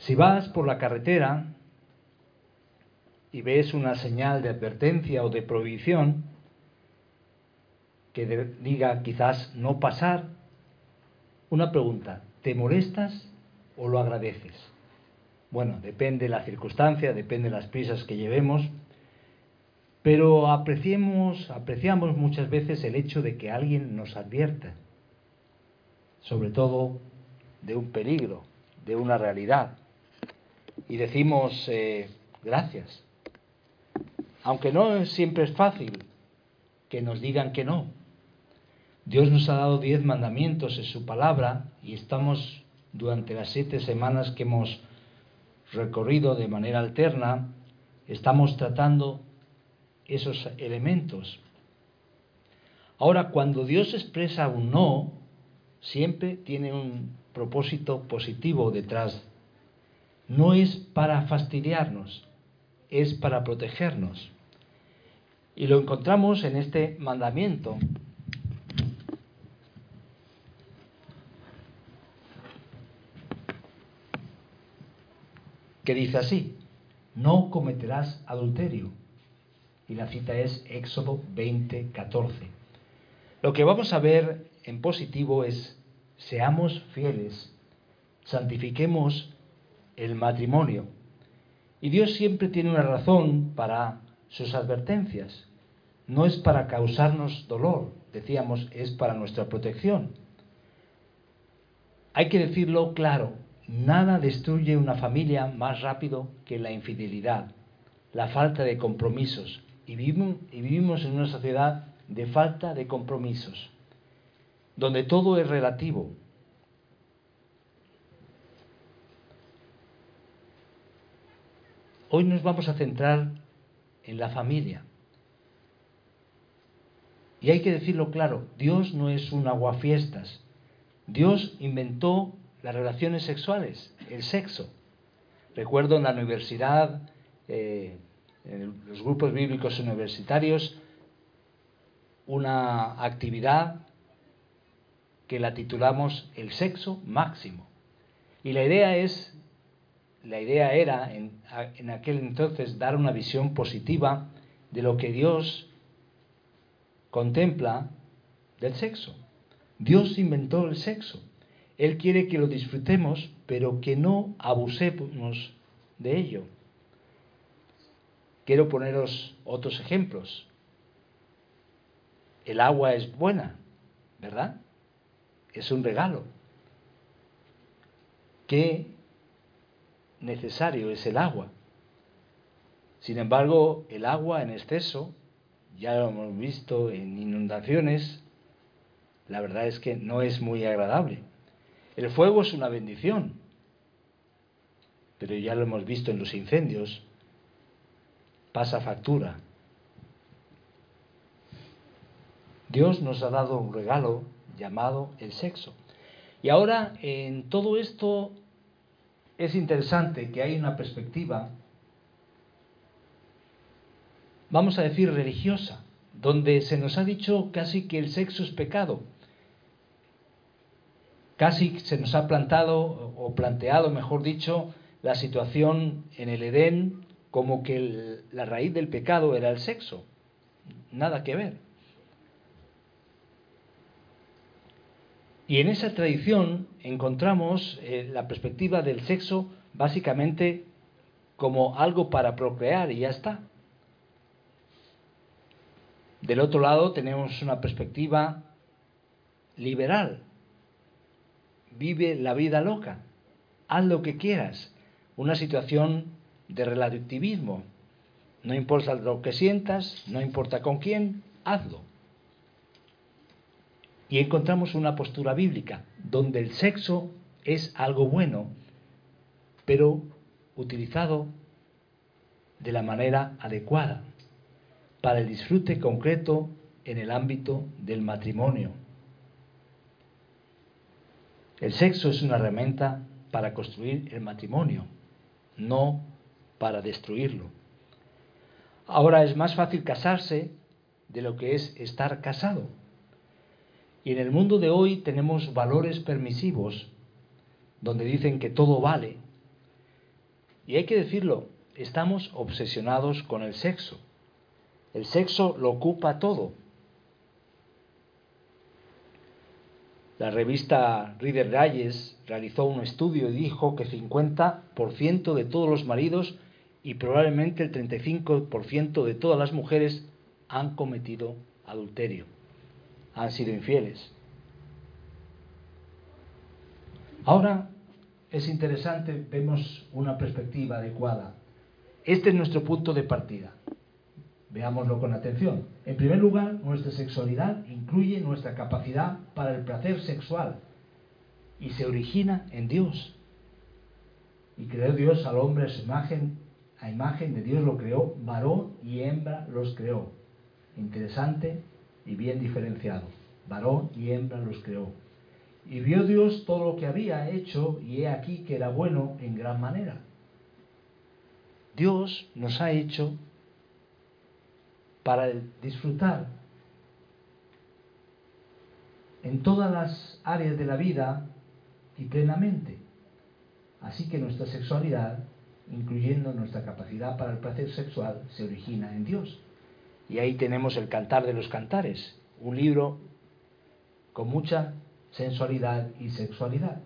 Si vas por la carretera y ves una señal de advertencia o de prohibición que diga quizás no pasar, una pregunta, ¿te molestas o lo agradeces? Bueno, depende de la circunstancia, depende de las prisas que llevemos, pero apreciamos muchas veces el hecho de que alguien nos advierta, sobre todo de un peligro, de una realidad. Y decimos eh, gracias, aunque no siempre es fácil que nos digan que no. Dios nos ha dado diez mandamientos en su palabra y estamos durante las siete semanas que hemos recorrido de manera alterna, estamos tratando esos elementos. Ahora, cuando Dios expresa un no, siempre tiene un propósito positivo detrás. No es para fastidiarnos, es para protegernos. Y lo encontramos en este mandamiento. que dice así, no cometerás adulterio. Y la cita es Éxodo 20, 14. Lo que vamos a ver en positivo es, seamos fieles, santifiquemos el matrimonio y Dios siempre tiene una razón para sus advertencias. No es para causarnos dolor, decíamos, es para nuestra protección. Hay que decirlo claro, nada destruye una familia más rápido que la infidelidad, la falta de compromisos. Y vivimos, en una sociedad de falta de compromisos, donde todo es relativo, Hoy nos vamos a centrar en la familia. Y hay que decirlo claro, Dios no es un aguafiestas. Dios inventó las relaciones sexuales, el sexo. Recuerdo en la universidad, eh, en los grupos bíblicos universitarios, una actividad que la titulamos el sexo máximo. Y la idea es la idea era en, aquel entonces dar una visión positiva de lo que Dios contempla del sexo. Dios inventó el sexo. Él quiere que lo disfrutemos, pero que no abusemos de ello. Quiero poneros otros ejemplos. El agua es buena, ¿verdad? Es un regalo. ¿Qué necesario es el agua. Sin embargo, el agua en exceso, ya lo hemos visto en inundaciones, la verdad es que no es muy agradable. El fuego es una bendición, pero ya lo hemos visto en los incendios, pasa factura. Dios nos ha dado un regalo llamado el sexo. Y ahora en todo esto es interesante que hay una perspectiva, vamos a decir, religiosa, donde se nos ha dicho casi que el sexo es pecado. Casi se nos ha plantado o planteado, mejor dicho, la situación en el Edén como que la raíz del pecado era el sexo. Nada que ver. Y en esa tradición encontramos eh, la perspectiva del sexo básicamente como algo para procrear y ya está. Del otro lado tenemos una perspectiva liberal. Vive la vida loca. Haz lo que quieras. Una situación de relativismo. No importa lo que sientas, no importa con quién, hazlo. Y encontramos una postura bíblica donde el sexo es algo bueno, pero utilizado de la manera adecuada para el disfrute concreto en el ámbito del matrimonio. El sexo es una herramienta para construir el matrimonio, no para destruirlo. Ahora es más fácil casarse de lo que es estar casado. Y en el mundo de hoy tenemos valores permisivos donde dicen que todo vale. Y hay que decirlo, estamos obsesionados con el sexo. El sexo lo ocupa todo. La revista Reader Reyes realizó un estudio y dijo que 50% de todos los maridos y probablemente el 35% de todas las mujeres han cometido adulterio, han sido infieles. Ahora es interesante, vemos una perspectiva adecuada. Este es nuestro punto de partida. Veámoslo con atención. En primer lugar, nuestra sexualidad incluye nuestra capacidad para el placer sexual y se origina en Dios. Y creó Dios al hombre a imagen, a imagen de Dios lo creó, varón y hembra los creó. Interesante y bien diferenciado. Varón y hembra los creó. Y vio Dios todo lo que había hecho y he aquí que era bueno en gran manera. Dios nos ha hecho para disfrutar en todas las áreas de la vida y plenamente. Así que nuestra sexualidad, incluyendo nuestra capacidad para el placer sexual, se origina en Dios. Y ahí tenemos el Cantar de los Cantares, un libro con mucha sensualidad y sexualidad.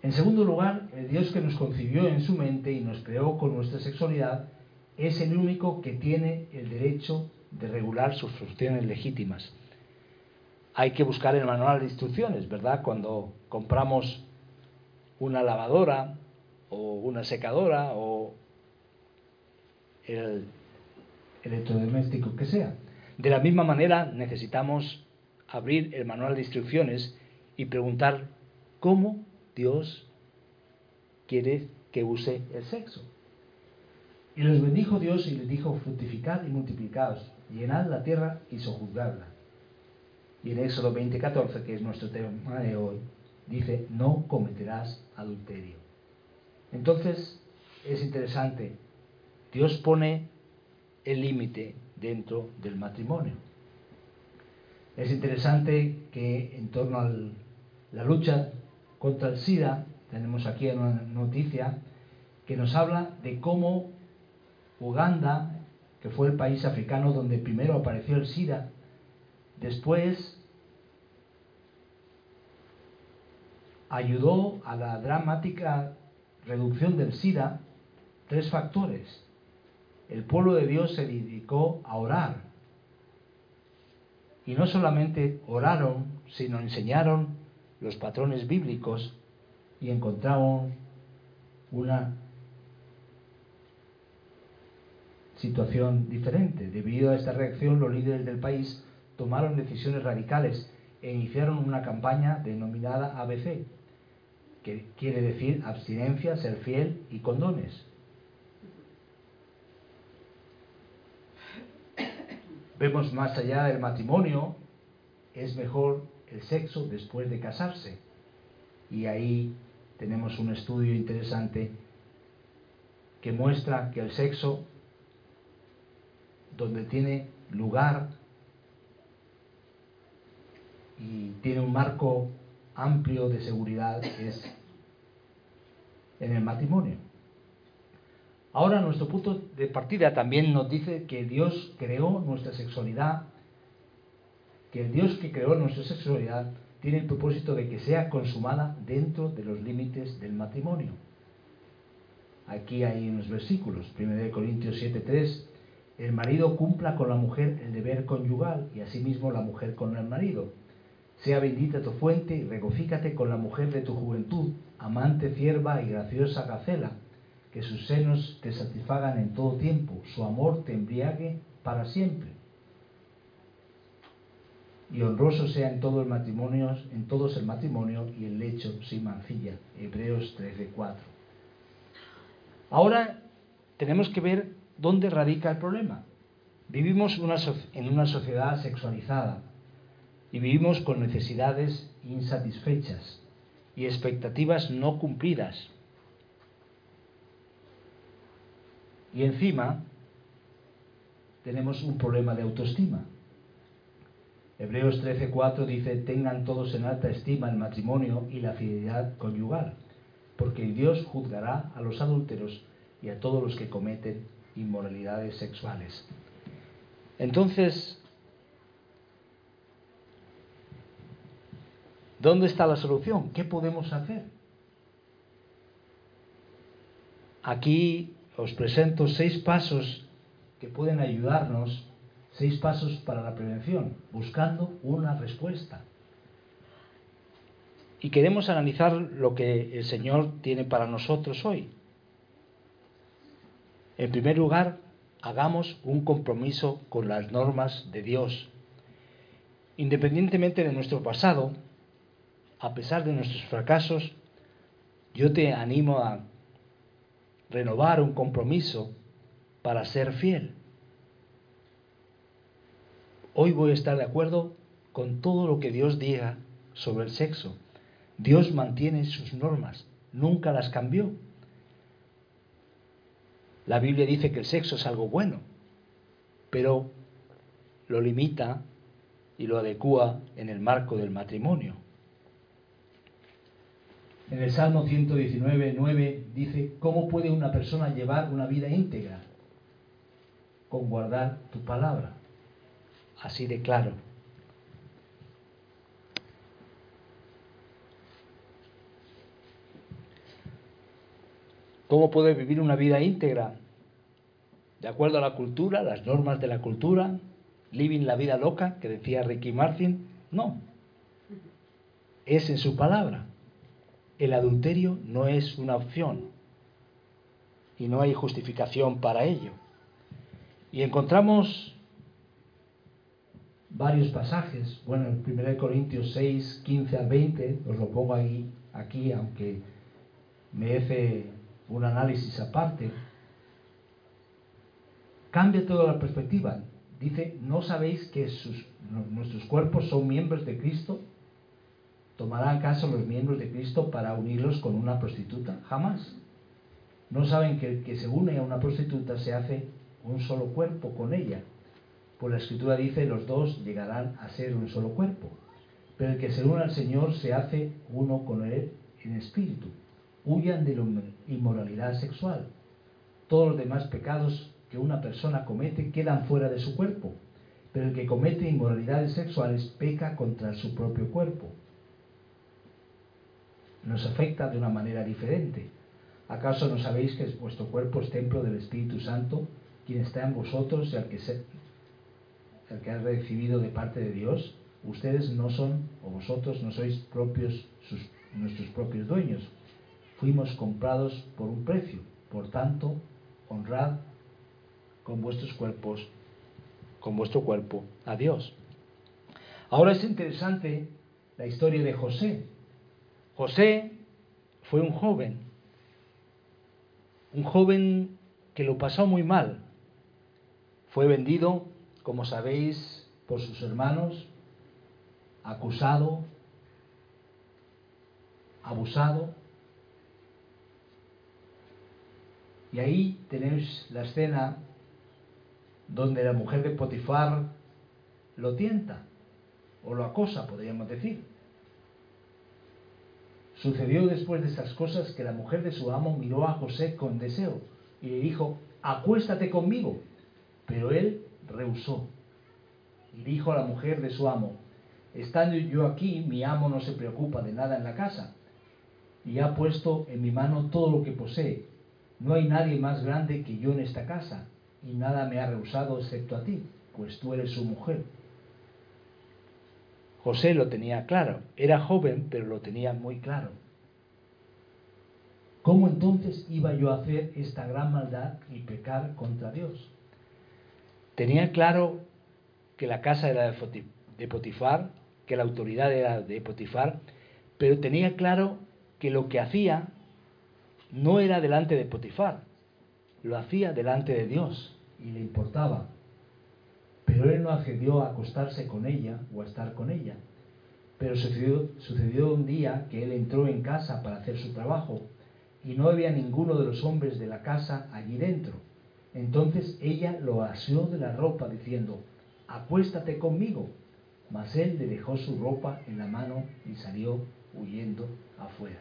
En segundo lugar, el Dios que nos concibió en su mente y nos creó con nuestra sexualidad es el único que tiene el derecho de regular sus funciones legítimas. Hay que buscar el manual de instrucciones, ¿verdad? Cuando compramos una lavadora o una secadora o el electrodoméstico que sea. De la misma manera necesitamos abrir el manual de instrucciones y preguntar cómo Dios quiere que use el sexo. Y los bendijo Dios y les dijo, fructificad y multiplicaos, llenad la tierra y sojuzgadla. Y en Éxodo 20:14, que es nuestro tema de hoy, dice, no cometerás adulterio. Entonces, es interesante, Dios pone el límite dentro del matrimonio. Es interesante que en torno a la lucha contra el SIDA, tenemos aquí una noticia que nos habla de cómo Uganda, que fue el país africano donde primero apareció el SIDA, después ayudó a la dramática reducción del SIDA tres factores. El pueblo de Dios se dedicó a orar. Y no solamente oraron, sino enseñaron los patrones bíblicos y encontraron una situación diferente. Debido a esta reacción, los líderes del país tomaron decisiones radicales e iniciaron una campaña denominada ABC, que quiere decir abstinencia, ser fiel y condones. Vemos más allá del matrimonio, es mejor el sexo después de casarse. Y ahí tenemos un estudio interesante que muestra que el sexo donde tiene lugar y tiene un marco amplio de seguridad es en el matrimonio. Ahora nuestro punto de partida también nos dice que Dios creó nuestra sexualidad, que el Dios que creó nuestra sexualidad tiene el propósito de que sea consumada dentro de los límites del matrimonio. Aquí hay unos versículos, 1 Corintios 7:3 el marido cumpla con la mujer el deber conyugal y asimismo la mujer con el marido. Sea bendita tu fuente y regocícate con la mujer de tu juventud, amante, cierva y graciosa gacela, que sus senos te satisfagan en todo tiempo, su amor te embriague para siempre. y honroso sea en todo el matrimonio, en todos el matrimonio y el lecho sin mancilla. Hebreos 13:4. Ahora tenemos que ver dónde radica el problema. Vivimos en una sociedad sexualizada y vivimos con necesidades insatisfechas y expectativas no cumplidas. Y encima tenemos un problema de autoestima. Hebreos 13:4 dice, tengan todos en alta estima el matrimonio y la fidelidad conyugal, porque Dios juzgará a los adúlteros y a todos los que cometen inmoralidades sexuales. Entonces, ¿dónde está la solución? ¿Qué podemos hacer? Aquí os presento seis pasos que pueden ayudarnos Seis pasos para la prevención, buscando una respuesta. Y queremos analizar lo que el Señor tiene para nosotros hoy. En primer lugar, hagamos un compromiso con las normas de Dios. Independientemente de nuestro pasado, a pesar de nuestros fracasos, yo te animo a renovar un compromiso para ser fiel. Hoy voy a estar de acuerdo con todo lo que Dios diga sobre el sexo. Dios mantiene sus normas, nunca las cambió. La Biblia dice que el sexo es algo bueno, pero lo limita y lo adecua en el marco del matrimonio. En el Salmo 119, 9 dice, ¿cómo puede una persona llevar una vida íntegra? Con guardar tu palabra así de claro. ¿Cómo puede vivir una vida íntegra? De acuerdo a la cultura, las normas de la cultura, living la vida loca que decía Ricky Martin, no. Es en su palabra. El adulterio no es una opción y no hay justificación para ello. Y encontramos varios pasajes. Bueno, en 1 Corintios 6, 15 al 20, os lo pongo ahí, aquí, aunque merece un análisis aparte. Cambia toda la perspectiva. Dice, ¿no sabéis que nuestros cuerpos son miembros de Cristo? ¿Tomarán acaso los miembros de Cristo para unirlos con una prostituta? Jamás. ¿No saben que el que se une a una prostituta se hace un solo cuerpo con ella? Pues la escritura dice, los dos llegarán a ser un solo cuerpo. Pero el que se une al Señor se hace uno con Él en espíritu. Huyan de la inmoralidad sexual. Todos los demás pecados que una persona comete quedan fuera de su cuerpo. Pero el que comete inmoralidades sexuales peca contra su propio cuerpo. Nos afecta de una manera diferente. ¿Acaso no sabéis que vuestro cuerpo es templo del Espíritu Santo, quien está en vosotros y al que se, el que has recibido de parte de Dios, ustedes no son, o vosotros no sois propios, nuestros propios dueños. Fuimos comprados por un precio. Por tanto, honrad con vuestros cuerpos, con vuestro cuerpo a Dios. Ahora es interesante la historia de José. José fue un joven, un joven que lo pasó muy mal. Fue vendido como sabéis, por sus hermanos, acusado, abusado. Y ahí tenéis la escena donde la mujer de Potifar lo tienta o lo acosa, podríamos decir. Sucedió después de estas cosas que la mujer de su amo miró a José con deseo y le dijo, acuéstate conmigo. Pero él rehusó. Y dijo a la mujer de su amo, estando yo aquí, mi amo no se preocupa de nada en la casa, y ha puesto en mi mano todo lo que posee. No hay nadie más grande que yo en esta casa, y nada me ha rehusado excepto a ti, pues tú eres su mujer. José lo tenía claro, era joven, pero lo tenía muy claro. ¿Cómo entonces iba yo a hacer esta gran maldad y pecar contra Dios? Tenía claro que la casa era de Potifar, que la autoridad era de Potifar, pero tenía claro que lo que hacía no era delante de Potifar, lo hacía delante de Dios y le importaba. Pero él no accedió a acostarse con ella o a estar con ella. Pero sucedió, sucedió un día que él entró en casa para hacer su trabajo y no había ninguno de los hombres de la casa allí dentro. Entonces ella lo asió de la ropa diciendo, acuéstate conmigo. Mas él le dejó su ropa en la mano y salió huyendo afuera.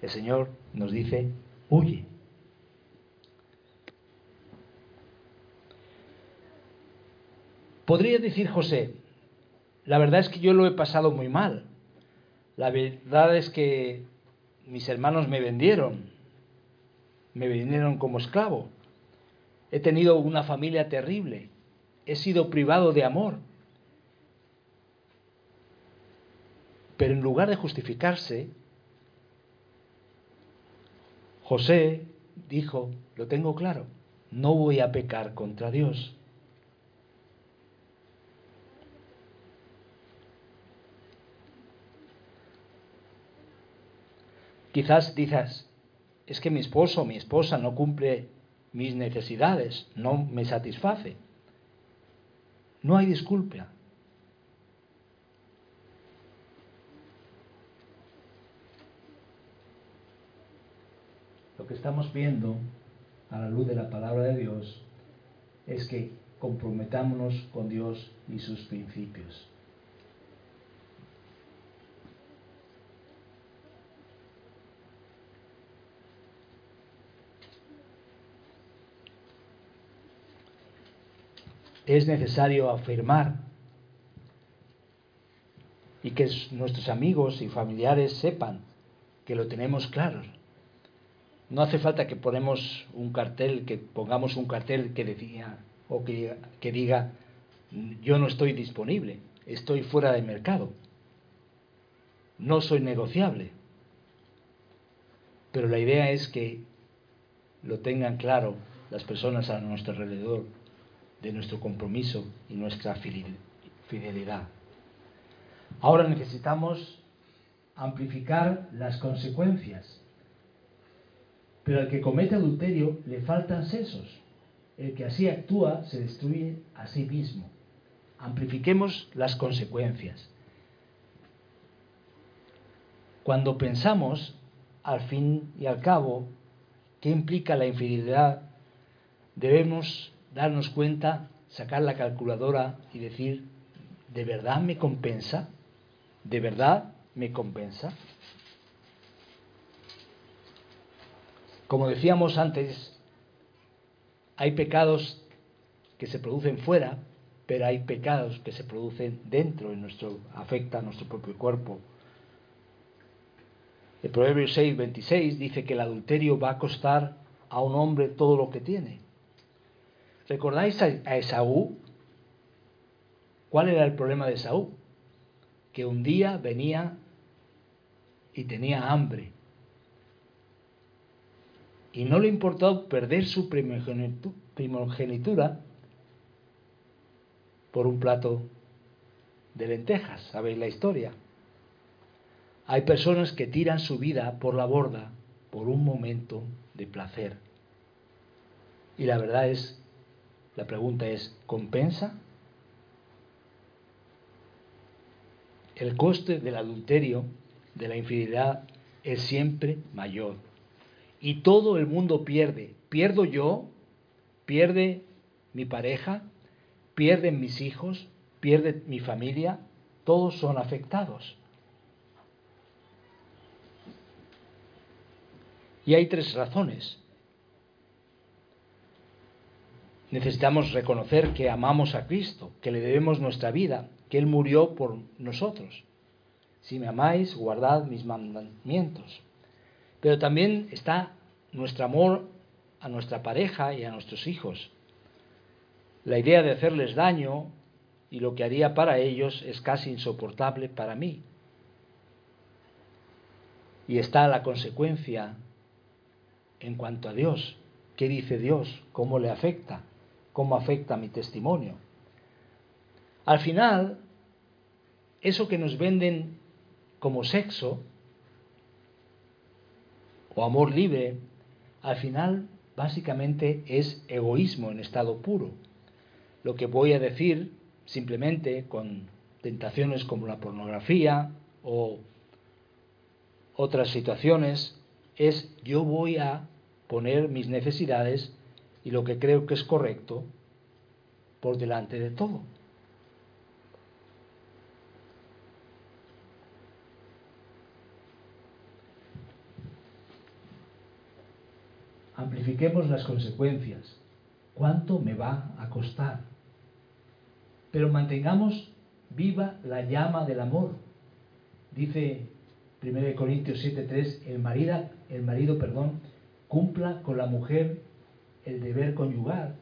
El Señor nos dice, huye. Podría decir José, la verdad es que yo lo he pasado muy mal. La verdad es que mis hermanos me vendieron, me vendieron como esclavo. He tenido una familia terrible, he sido privado de amor. Pero en lugar de justificarse, José dijo, lo tengo claro, no voy a pecar contra Dios. Quizás dices, es que mi esposo o mi esposa no cumple mis necesidades, no me satisface. No hay disculpa. Lo que estamos viendo a la luz de la palabra de Dios es que comprometámonos con Dios y sus principios. Es necesario afirmar y que nuestros amigos y familiares sepan que lo tenemos claro. No hace falta que ponemos un cartel, que pongamos un cartel que decía o que, que diga yo no estoy disponible, estoy fuera del mercado, no soy negociable. Pero la idea es que lo tengan claro las personas a nuestro alrededor de nuestro compromiso y nuestra fidelidad. Ahora necesitamos amplificar las consecuencias. Pero al que comete adulterio le faltan sesos. El que así actúa se destruye a sí mismo. Amplifiquemos las consecuencias. Cuando pensamos, al fin y al cabo, qué implica la infidelidad, debemos darnos cuenta, sacar la calculadora y decir, ¿de verdad me compensa? ¿De verdad me compensa? Como decíamos antes, hay pecados que se producen fuera, pero hay pecados que se producen dentro, en nuestro, afecta a nuestro propio cuerpo. El Proverbio 6, 26 dice que el adulterio va a costar a un hombre todo lo que tiene. ¿Recordáis a Esaú? ¿Cuál era el problema de Esaú? Que un día venía y tenía hambre. Y no le importó perder su primogenitura por un plato de lentejas. ¿Sabéis la historia? Hay personas que tiran su vida por la borda por un momento de placer. Y la verdad es la pregunta es, ¿compensa? El coste del adulterio, de la infidelidad, es siempre mayor. Y todo el mundo pierde. Pierdo yo, pierde mi pareja, pierden mis hijos, pierde mi familia, todos son afectados. Y hay tres razones. Necesitamos reconocer que amamos a Cristo, que le debemos nuestra vida, que Él murió por nosotros. Si me amáis, guardad mis mandamientos. Pero también está nuestro amor a nuestra pareja y a nuestros hijos. La idea de hacerles daño y lo que haría para ellos es casi insoportable para mí. Y está la consecuencia en cuanto a Dios. ¿Qué dice Dios? ¿Cómo le afecta? Cómo afecta mi testimonio. Al final, eso que nos venden como sexo o amor libre, al final básicamente es egoísmo en estado puro. Lo que voy a decir simplemente con tentaciones como la pornografía o otras situaciones es yo voy a poner mis necesidades y lo que creo que es correcto por delante de todo. Amplifiquemos las consecuencias. ¿Cuánto me va a costar? Pero mantengamos viva la llama del amor. Dice 1 Corintios 7:3, el marido, el marido, perdón, cumpla con la mujer el deber conyugal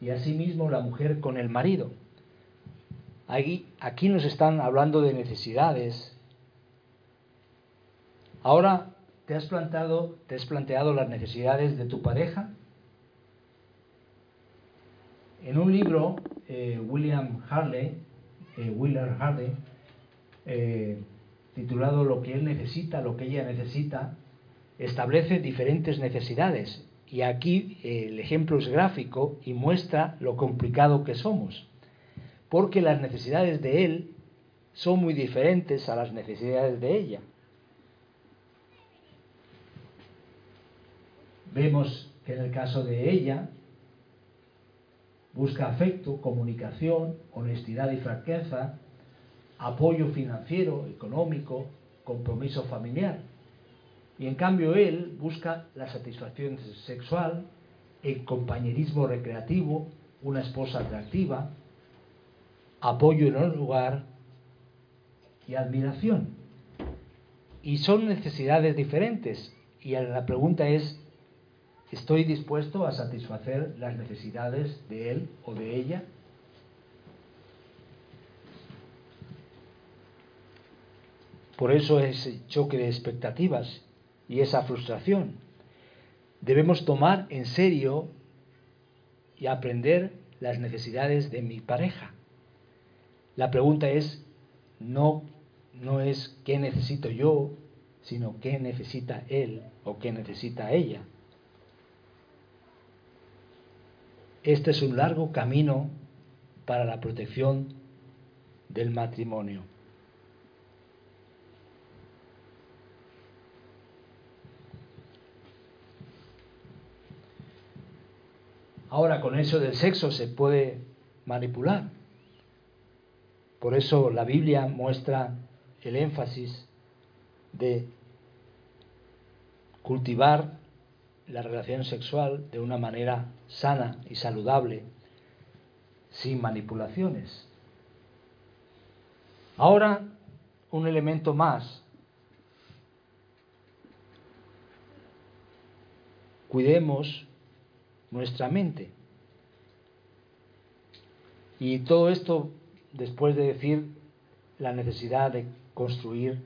y asimismo la mujer con el marido. Aquí, aquí nos están hablando de necesidades. Ahora, ¿te has, plantado, ¿te has planteado las necesidades de tu pareja? En un libro, eh, William Harley, eh, Willard Harley, eh, titulado Lo que él necesita, lo que ella necesita, establece diferentes necesidades. Y aquí el ejemplo es gráfico y muestra lo complicado que somos. Porque las necesidades de él son muy diferentes a las necesidades de ella. Vemos que en el caso de ella busca afecto, comunicación, honestidad y franqueza, apoyo financiero, económico, compromiso familiar. Y en cambio él busca la satisfacción sexual, el compañerismo recreativo, una esposa atractiva, apoyo en el lugar y admiración. Y son necesidades diferentes. Y la pregunta es, ¿estoy dispuesto a satisfacer las necesidades de él o de ella? Por eso ese choque de expectativas y esa frustración. Debemos tomar en serio y aprender las necesidades de mi pareja. La pregunta es, no, no es qué necesito yo, sino qué necesita él o qué necesita ella. Este es un largo camino para la protección del matrimonio. Ahora con eso del sexo se puede manipular. Por eso la Biblia muestra el énfasis de cultivar la relación sexual de una manera sana y saludable, sin manipulaciones. Ahora, un elemento más. Cuidemos nuestra mente. Y todo esto después de decir la necesidad de construir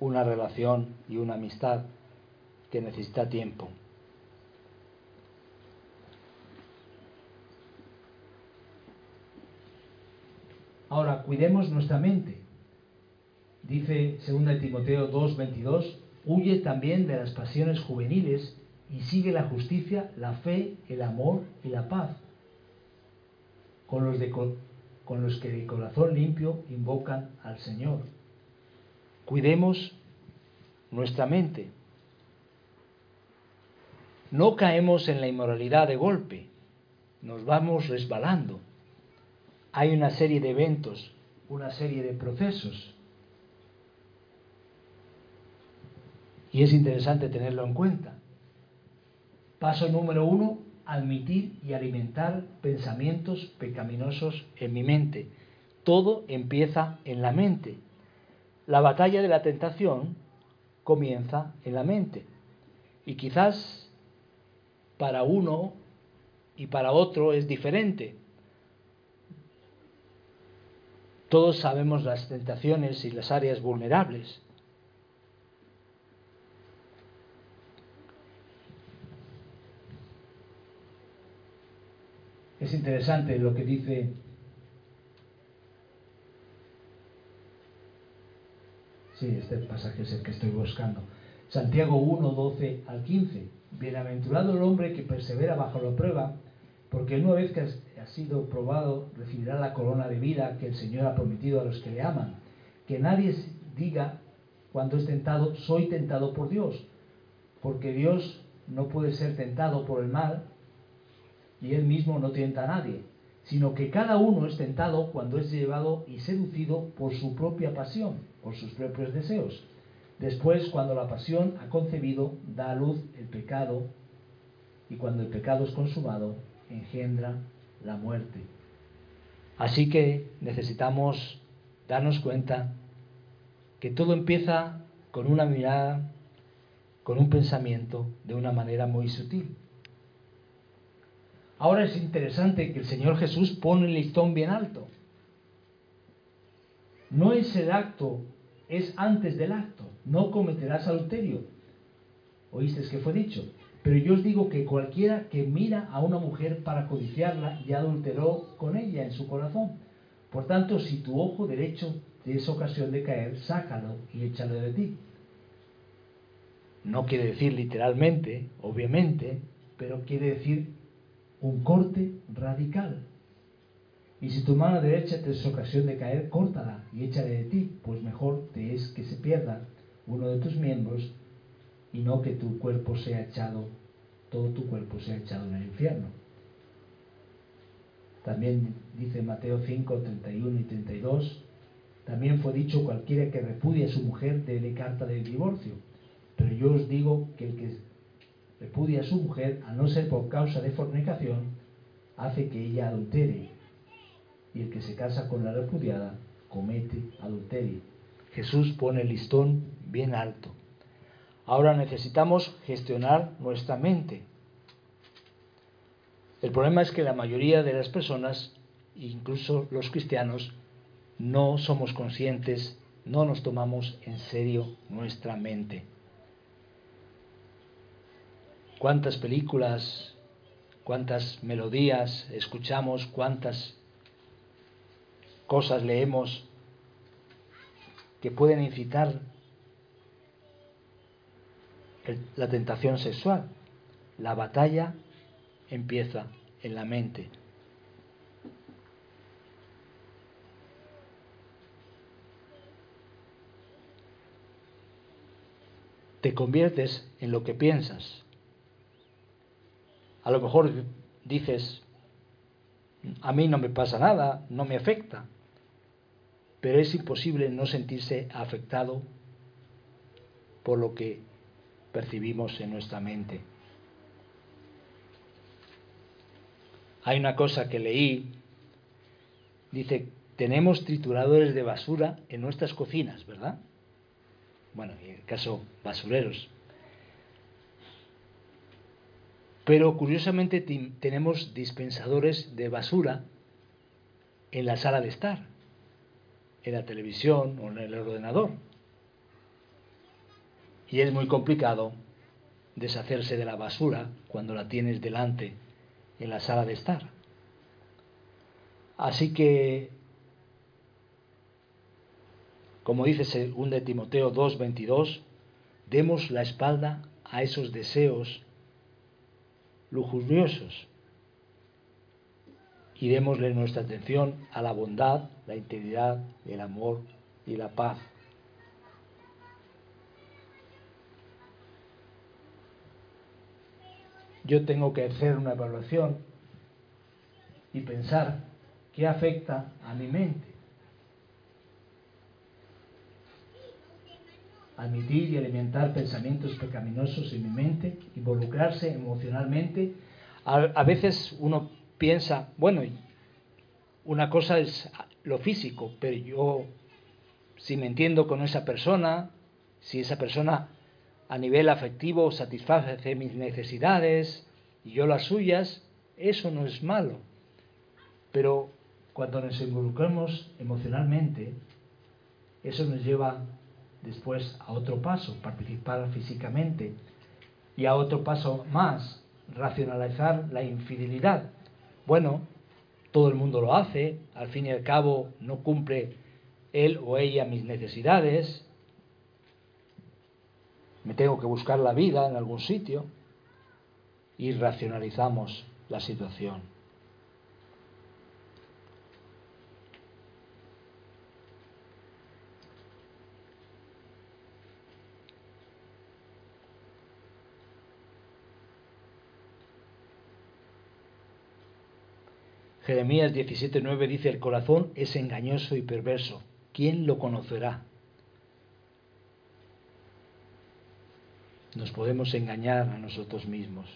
una relación y una amistad que necesita tiempo. Ahora, cuidemos nuestra mente. Dice 2 Timoteo 2:22, huye también de las pasiones juveniles y sigue la justicia, la fe, el amor y la paz, con los, con los que de corazón limpio invocan al Señor. Cuidemos nuestra mente. No caemos en la inmoralidad de golpe, nos vamos resbalando. Hay una serie de eventos, una serie de procesos. Y es interesante tenerlo en cuenta. Paso número uno, admitir y alimentar pensamientos pecaminosos en mi mente. Todo empieza en la mente. La batalla de la tentación comienza en la mente. Y quizás para uno y para otro es diferente. Todos sabemos las tentaciones y las áreas vulnerables. Es interesante lo que dice Sí, este pasaje es el que estoy buscando. Santiago 1, 12 al 15. Bienaventurado el hombre que persevera bajo la prueba, porque una vez que ha sido probado recibirá la corona de vida que el Señor ha prometido a los que le aman. Que nadie diga cuando es tentado, soy tentado por Dios, porque Dios no puede ser tentado por el mal y él mismo no tienta a nadie, sino que cada uno es tentado cuando es llevado y seducido por su propia pasión, por sus propios deseos. Después, cuando la pasión ha concebido, da a luz el pecado, y cuando el pecado es consumado, engendra la muerte. Así que necesitamos darnos cuenta que todo empieza con una mirada, con un pensamiento, de una manera muy sutil. Ahora es interesante que el Señor Jesús pone el listón bien alto. No es el acto, es antes del acto. No cometerás adulterio. ¿Oíste que fue dicho? Pero yo os digo que cualquiera que mira a una mujer para codiciarla ya adulteró con ella en su corazón. Por tanto, si tu ojo derecho te es ocasión de caer, sácalo y échalo de ti. No quiere decir literalmente, obviamente, pero quiere decir un corte radical. Y si tu mano derecha te es ocasión de caer, córtala y échale de ti, pues mejor te es que se pierda uno de tus miembros y no que tu cuerpo sea echado, todo tu cuerpo sea echado en el infierno. También dice Mateo 5, 31 y 32, también fue dicho cualquiera que repudie a su mujer dele carta de divorcio. Pero yo os digo que el que repudia a su mujer, a no ser por causa de fornicación, hace que ella adultere. Y el que se casa con la repudiada comete adulterio. Jesús pone el listón bien alto. Ahora necesitamos gestionar nuestra mente. El problema es que la mayoría de las personas, incluso los cristianos, no somos conscientes, no nos tomamos en serio nuestra mente. ¿Cuántas películas, cuántas melodías escuchamos, cuántas cosas leemos que pueden incitar la tentación sexual. La batalla empieza en la mente. Te conviertes en lo que piensas. A lo mejor dices, a mí no me pasa nada, no me afecta pero es imposible no sentirse afectado por lo que percibimos en nuestra mente. Hay una cosa que leí, dice, tenemos trituradores de basura en nuestras cocinas, ¿verdad? Bueno, en el caso, basureros. Pero curiosamente tenemos dispensadores de basura en la sala de estar en la televisión o en el ordenador. Y es muy complicado deshacerse de la basura cuando la tienes delante en la sala de estar. Así que, como dice 2 de Timoteo 2:22, demos la espalda a esos deseos lujuriosos y démosle nuestra atención a la bondad, la integridad, el amor y la paz. Yo tengo que hacer una evaluación y pensar qué afecta a mi mente. Admitir y alimentar pensamientos pecaminosos en mi mente, involucrarse emocionalmente. A, veces uno piensa, bueno, una cosa es lo físico, pero yo, si me entiendo con esa persona, si esa persona a nivel afectivo satisface mis necesidades y yo las suyas, eso no es malo. Pero cuando nos involucramos emocionalmente, eso nos lleva después a otro paso, participar físicamente, y a otro paso más, racionalizar la infidelidad. Bueno, todo el mundo lo hace, al fin y al cabo no cumple él o ella mis necesidades, me tengo que buscar la vida en algún sitio y racionalizamos la situación. Jeremías 17:9 dice, el corazón es engañoso y perverso. ¿Quién lo conocerá? Nos podemos engañar a nosotros mismos.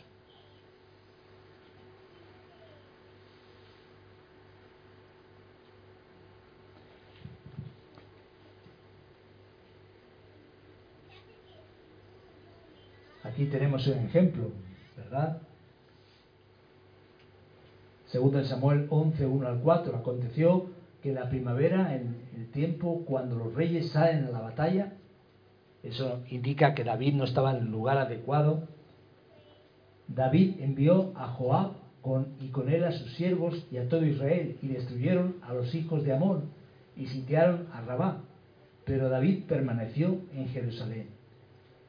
Aquí tenemos un ejemplo, ¿verdad? Segundo en Samuel 11, 1 al 4, aconteció que la primavera, en el tiempo cuando los reyes salen a la batalla, eso indica que David no estaba en el lugar adecuado, David envió a Joab con, y con él a sus siervos y a todo Israel y destruyeron a los hijos de Amón y sitiaron a Rabá. Pero David permaneció en Jerusalén.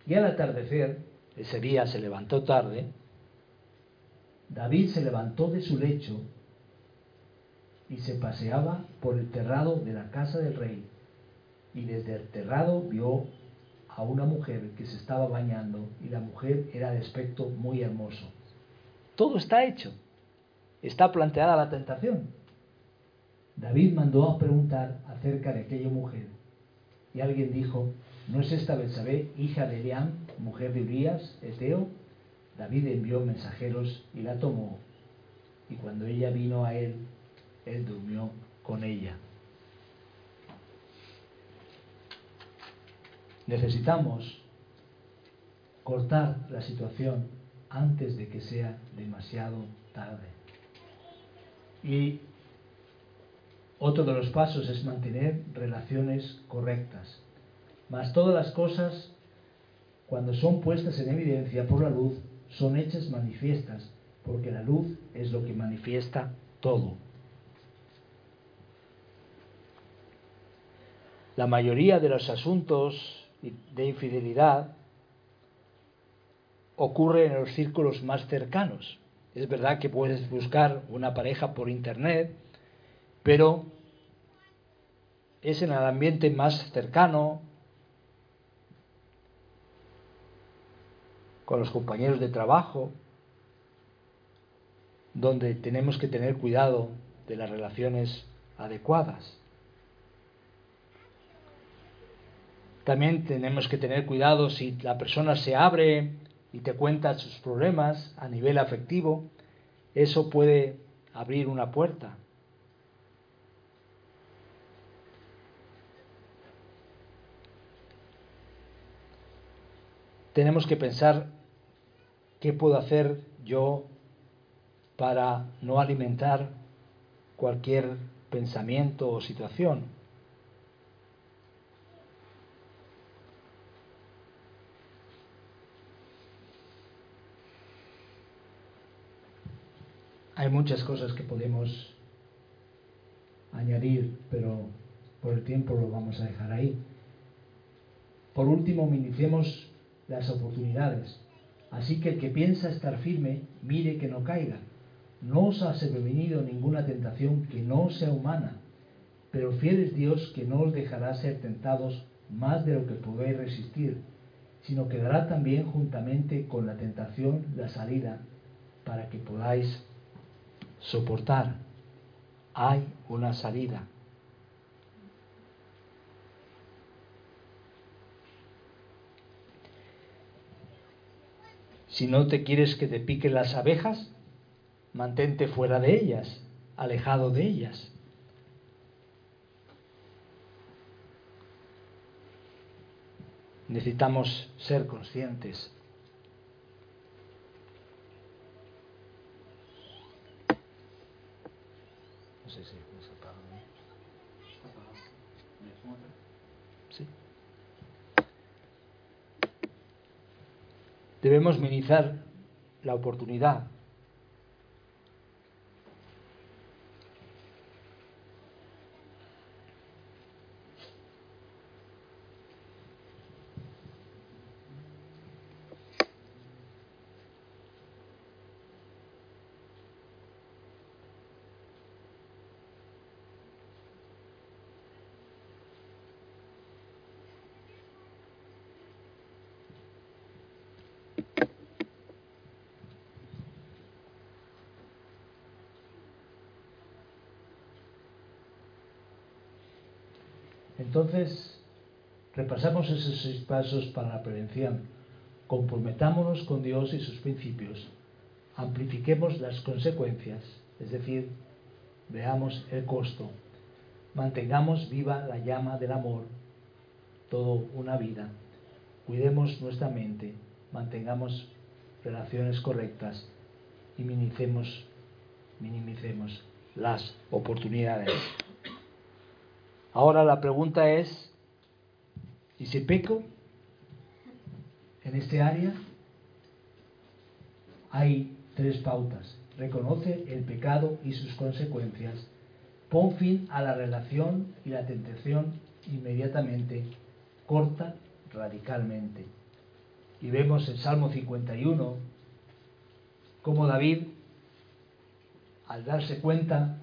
Y al atardecer, ese día se levantó tarde, David se levantó de su lecho y se paseaba por el terrado de la casa del rey. Y desde el terrado vio a una mujer que se estaba bañando y la mujer era de aspecto muy hermoso. Todo está hecho. Está planteada la tentación. David mandó a preguntar acerca de aquella mujer. Y alguien dijo, ¿no es esta Betsabé, hija de Eliam, mujer de Urias, Eteo? David envió mensajeros y la tomó, y cuando ella vino a él, él durmió con ella. Necesitamos cortar la situación antes de que sea demasiado tarde. Y otro de los pasos es mantener relaciones correctas. Mas todas las cosas, cuando son puestas en evidencia por la luz, son hechas manifiestas, porque la luz es lo que manifiesta todo. La mayoría de los asuntos de infidelidad ocurre en los círculos más cercanos. Es verdad que puedes buscar una pareja por internet, pero es en el ambiente más cercano, con los compañeros de trabajo, donde tenemos que tener cuidado de las relaciones adecuadas. También tenemos que tener cuidado si la persona se abre y te cuenta sus problemas a nivel afectivo, eso puede abrir una puerta. Tenemos que pensar ¿Qué puedo hacer yo para no alimentar cualquier pensamiento o situación? Hay muchas cosas que podemos añadir, pero por el tiempo lo vamos a dejar ahí. Por último, minimicemos las oportunidades. Así que el que piensa estar firme, mire que no caiga. No os ha sobrevenido ninguna tentación que no sea humana, pero fiel es Dios que no os dejará ser tentados más de lo que podáis resistir, sino que dará también juntamente con la tentación la salida para que podáis soportar. Hay una salida. Si no te quieres que te piquen las abejas, mantente fuera de ellas, alejado de ellas. Necesitamos ser conscientes. No sé si Debemos minimizar la oportunidad. Entonces, repasamos esos seis pasos para la prevención. Comprometámonos con Dios y sus principios. Amplifiquemos las consecuencias, es decir, veamos el costo. Mantengamos viva la llama del amor, todo una vida. Cuidemos nuestra mente, mantengamos relaciones correctas y minimicemos, minimicemos las oportunidades. Ahora la pregunta es, ¿y si peco en este área? Hay tres pautas. Reconoce el pecado y sus consecuencias. Pon fin a la relación y la tentación inmediatamente. Corta radicalmente. Y vemos en Salmo 51 cómo David, al darse cuenta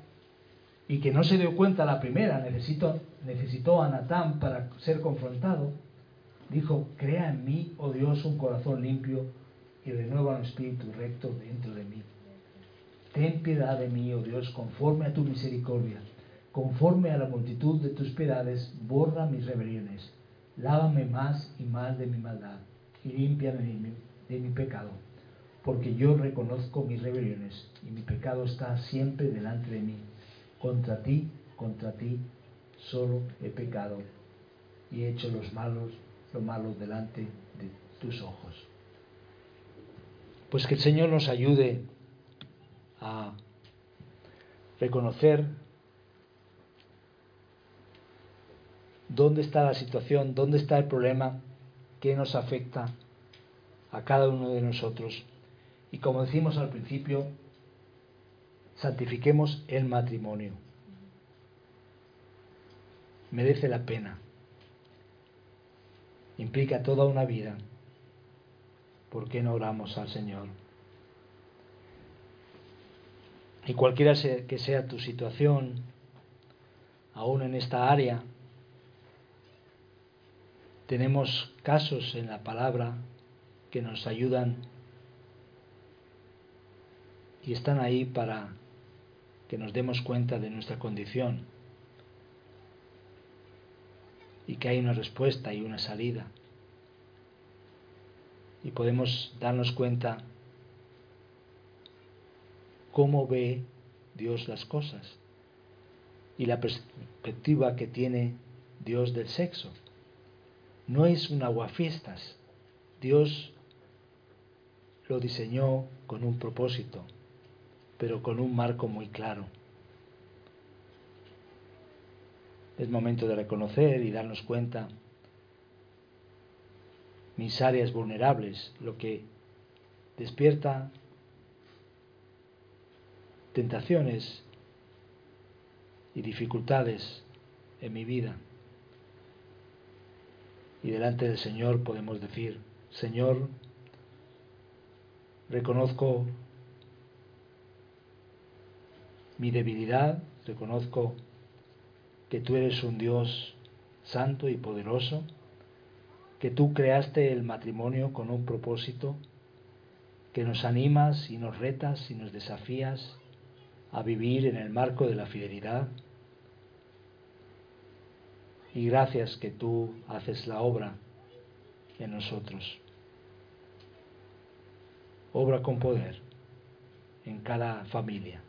y que no se dio cuenta la primera, necesitó, a Natán para ser confrontado, dijo, crea en mí, oh Dios, un corazón limpio y renueva un espíritu recto dentro de mí. Ten piedad de mí, oh Dios, conforme a tu misericordia, conforme a la multitud de tus piedades, borra mis rebeliones, lávame más y más de mi maldad y límpiame de mi pecado, porque yo reconozco mis rebeliones y mi pecado está siempre delante de mí contra ti, contra ti, solo he pecado y he hecho los malos, lo malo delante de tus ojos. Pues que el Señor nos ayude a reconocer dónde está la situación, dónde está el problema que nos afecta a cada uno de nosotros. Y como decimos al principio, santifiquemos el matrimonio. Merece la pena. Implica toda una vida. ¿Por qué no oramos al Señor? Y cualquiera que sea tu situación, aún en esta área, tenemos casos en la palabra que nos ayudan y están ahí para que nos demos cuenta de nuestra condición y que hay una respuesta y una salida. Y podemos darnos cuenta cómo ve Dios las cosas y la perspectiva que tiene Dios del sexo. No es un aguafiestas. Dios lo diseñó con un propósito pero con un marco muy claro. Es momento de reconocer y darnos cuenta mis áreas vulnerables, lo que despierta tentaciones y dificultades en mi vida. Y delante del Señor podemos decir, Señor, reconozco mi debilidad, reconozco que tú eres un Dios santo y poderoso, que tú creaste el matrimonio con un propósito, que nos animas y nos retas y nos desafías a vivir en el marco de la fidelidad. Y gracias que tú haces la obra en nosotros. Obra con poder en cada familia.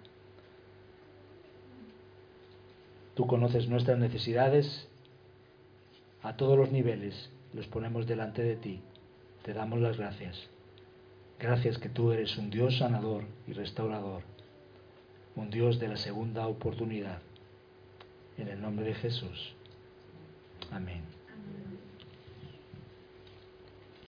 Tú conoces nuestras necesidades a todos los niveles, los ponemos delante de ti. Te damos las gracias. Gracias que tú eres un Dios sanador y restaurador, un Dios de la segunda oportunidad. En el nombre de Jesús. Amén.